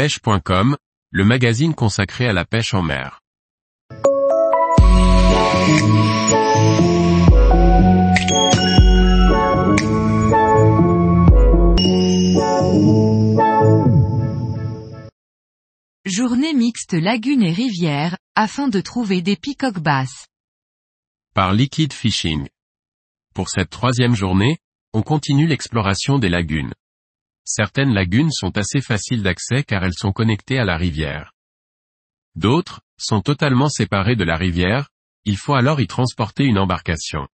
pêche.com, le magazine consacré à la pêche en mer. Journée mixte lagune et rivière, afin de trouver des picoques basses. Par Liquid Fishing. Pour cette troisième journée, on continue l'exploration des lagunes. Certaines lagunes sont assez faciles d'accès car elles sont connectées à la rivière. D'autres, sont totalement séparées de la rivière, il faut alors y transporter une embarcation.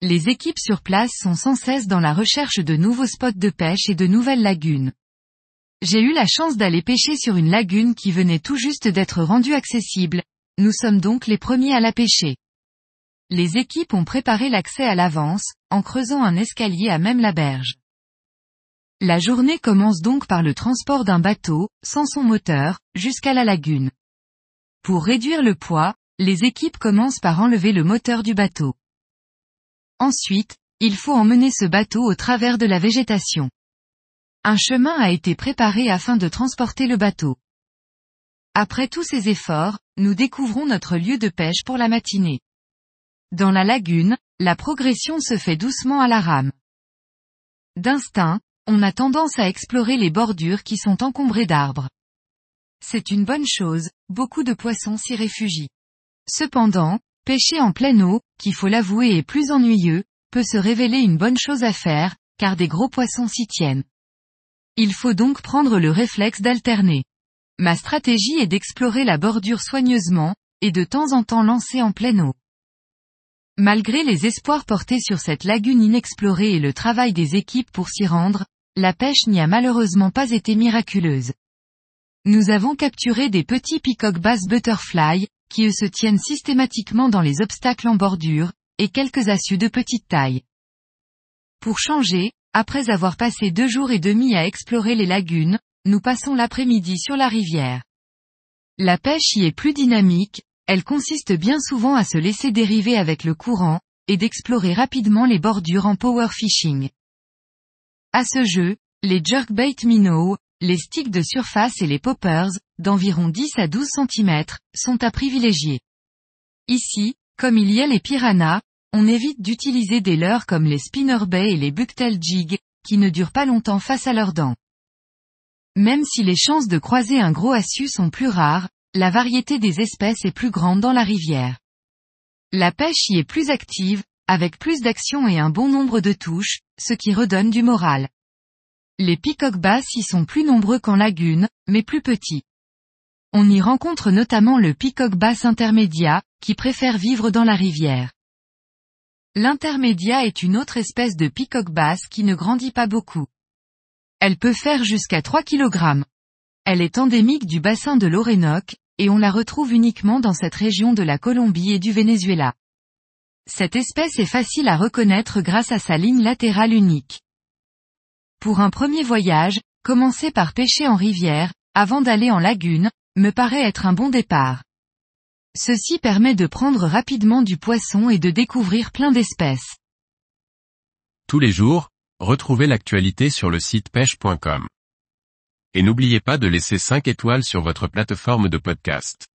Les équipes sur place sont sans cesse dans la recherche de nouveaux spots de pêche et de nouvelles lagunes. J'ai eu la chance d'aller pêcher sur une lagune qui venait tout juste d'être rendue accessible, nous sommes donc les premiers à la pêcher. Les équipes ont préparé l'accès à l'avance, en creusant un escalier à même la berge. La journée commence donc par le transport d'un bateau, sans son moteur, jusqu'à la lagune. Pour réduire le poids, les équipes commencent par enlever le moteur du bateau. Ensuite, il faut emmener ce bateau au travers de la végétation. Un chemin a été préparé afin de transporter le bateau. Après tous ces efforts, nous découvrons notre lieu de pêche pour la matinée. Dans la lagune, la progression se fait doucement à la rame. D'instinct, on a tendance à explorer les bordures qui sont encombrées d'arbres. C'est une bonne chose, beaucoup de poissons s'y réfugient. Cependant, pêcher en pleine eau, qu'il faut l'avouer est plus ennuyeux, peut se révéler une bonne chose à faire, car des gros poissons s'y tiennent. Il faut donc prendre le réflexe d'alterner. Ma stratégie est d'explorer la bordure soigneusement, et de temps en temps lancer en pleine eau. Malgré les espoirs portés sur cette lagune inexplorée et le travail des équipes pour s'y rendre, la pêche n'y a malheureusement pas été miraculeuse. Nous avons capturé des petits peacock bass butterfly, qui eux se tiennent systématiquement dans les obstacles en bordure, et quelques assus de petite taille. Pour changer, après avoir passé deux jours et demi à explorer les lagunes, nous passons l'après-midi sur la rivière. La pêche y est plus dynamique, elle consiste bien souvent à se laisser dériver avec le courant, et d'explorer rapidement les bordures en power fishing. À ce jeu, les jerkbait minnows, les sticks de surface et les poppers, d'environ 10 à 12 cm, sont à privilégier. Ici, comme il y a les piranhas, on évite d'utiliser des leurres comme les spinnerbait et les bucktail jig, qui ne durent pas longtemps face à leurs dents. Même si les chances de croiser un gros assu sont plus rares, la variété des espèces est plus grande dans la rivière. La pêche y est plus active, avec plus d'action et un bon nombre de touches, ce qui redonne du moral. Les picoques basses y sont plus nombreux qu'en lagune, mais plus petits. On y rencontre notamment le picoque basse intermédiat, qui préfère vivre dans la rivière. L'intermédiat est une autre espèce de picoque basse qui ne grandit pas beaucoup. Elle peut faire jusqu'à 3 kg. Elle est endémique du bassin de l'Orénoque, et on la retrouve uniquement dans cette région de la Colombie et du Venezuela. Cette espèce est facile à reconnaître grâce à sa ligne latérale unique. Pour un premier voyage, commencer par pêcher en rivière, avant d'aller en lagune, me paraît être un bon départ. Ceci permet de prendre rapidement du poisson et de découvrir plein d'espèces. Tous les jours, retrouvez l'actualité sur le site pêche.com. Et n'oubliez pas de laisser 5 étoiles sur votre plateforme de podcast.